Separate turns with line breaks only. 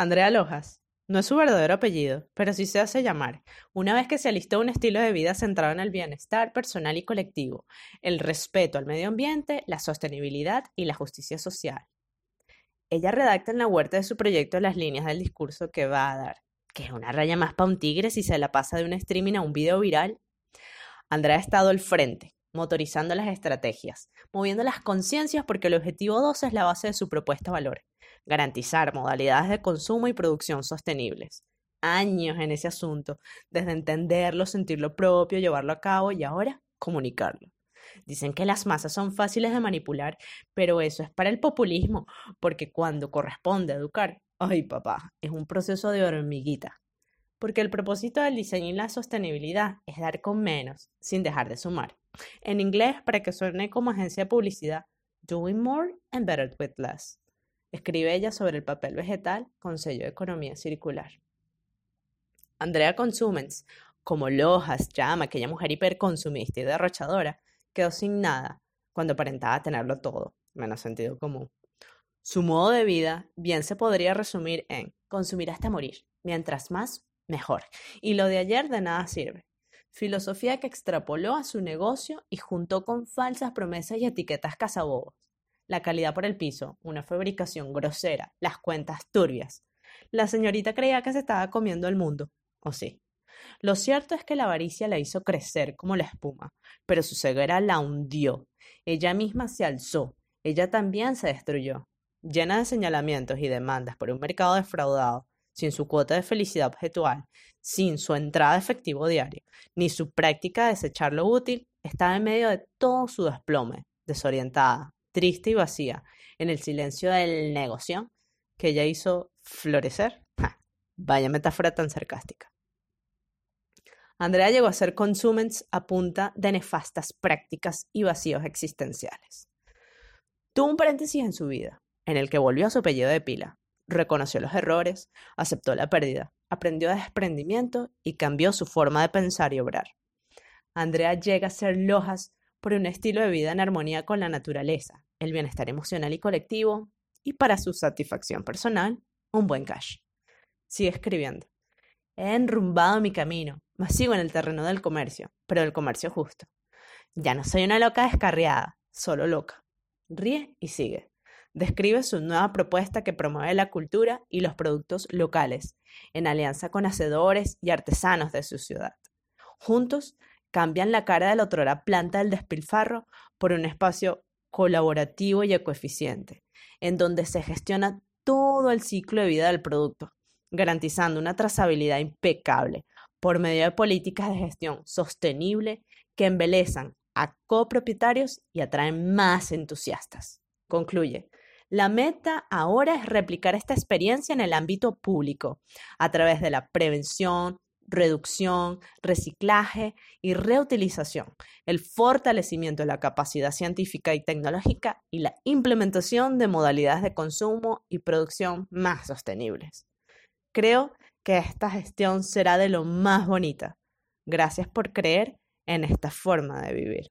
Andrea Lojas. No es su verdadero apellido, pero sí se hace llamar, una vez que se alistó un estilo de vida centrado en el bienestar personal y colectivo, el respeto al medio ambiente, la sostenibilidad y la justicia social. Ella redacta en la huerta de su proyecto las líneas del discurso que va a dar, que es una raya más para un tigre si se la pasa de un streaming a un video viral. Andrea ha estado al frente, motorizando las estrategias, moviendo las conciencias porque el objetivo 2 es la base de su propuesta valor garantizar modalidades de consumo y producción sostenibles. Años en ese asunto, desde entenderlo, sentirlo propio, llevarlo a cabo y ahora comunicarlo. Dicen que las masas son fáciles de manipular, pero eso es para el populismo, porque cuando corresponde educar, ay papá, es un proceso de hormiguita. Porque el propósito del diseño y la sostenibilidad es dar con menos, sin dejar de sumar. En inglés, para que suene como agencia de publicidad, doing more and better with less. Escribe ella sobre el papel vegetal con sello de economía circular. Andrea Consumens, como Lojas llama aquella mujer hiperconsumista y derrochadora, quedó sin nada cuando aparentaba tenerlo todo, menos sentido común. Su modo de vida bien se podría resumir en consumir hasta morir, mientras más, mejor. Y lo de ayer de nada sirve. Filosofía que extrapoló a su negocio y juntó con falsas promesas y etiquetas cazabobos la calidad por el piso, una fabricación grosera, las cuentas turbias. La señorita creía que se estaba comiendo el mundo, ¿o sí? Lo cierto es que la avaricia la hizo crecer como la espuma, pero su ceguera la hundió. Ella misma se alzó, ella también se destruyó. Llena de señalamientos y demandas por un mercado defraudado, sin su cuota de felicidad objetual, sin su entrada efectivo diario, ni su práctica de desechar lo útil, estaba en medio de todo su desplome, desorientada, triste y vacía, en el silencio del negocio que ella hizo florecer. vaya metáfora tan sarcástica. Andrea llegó a ser consumens a punta de nefastas prácticas y vacíos existenciales. Tuvo un paréntesis en su vida, en el que volvió a su apellido de pila, reconoció los errores, aceptó la pérdida, aprendió de desprendimiento y cambió su forma de pensar y obrar. Andrea llega a ser Lojas por un estilo de vida en armonía con la naturaleza, el bienestar emocional y colectivo, y para su satisfacción personal, un buen cash. Sigue escribiendo. He enrumbado mi camino, mas sigo en el terreno del comercio, pero del comercio justo. Ya no soy una loca descarriada, solo loca. Ríe y sigue. Describe su nueva propuesta que promueve la cultura y los productos locales, en alianza con hacedores y artesanos de su ciudad. Juntos cambian la cara de la otrora planta del despilfarro por un espacio colaborativo y ecoeficiente, en donde se gestiona todo el ciclo de vida del producto, garantizando una trazabilidad impecable por medio de políticas de gestión sostenible que embelezan a copropietarios y atraen más entusiastas. Concluye, la meta ahora es replicar esta experiencia en el ámbito público, a través de la prevención, reducción, reciclaje y reutilización, el fortalecimiento de la capacidad científica y tecnológica y la implementación de modalidades de consumo y producción más sostenibles. Creo que esta gestión será de lo más bonita. Gracias por creer en esta forma de vivir.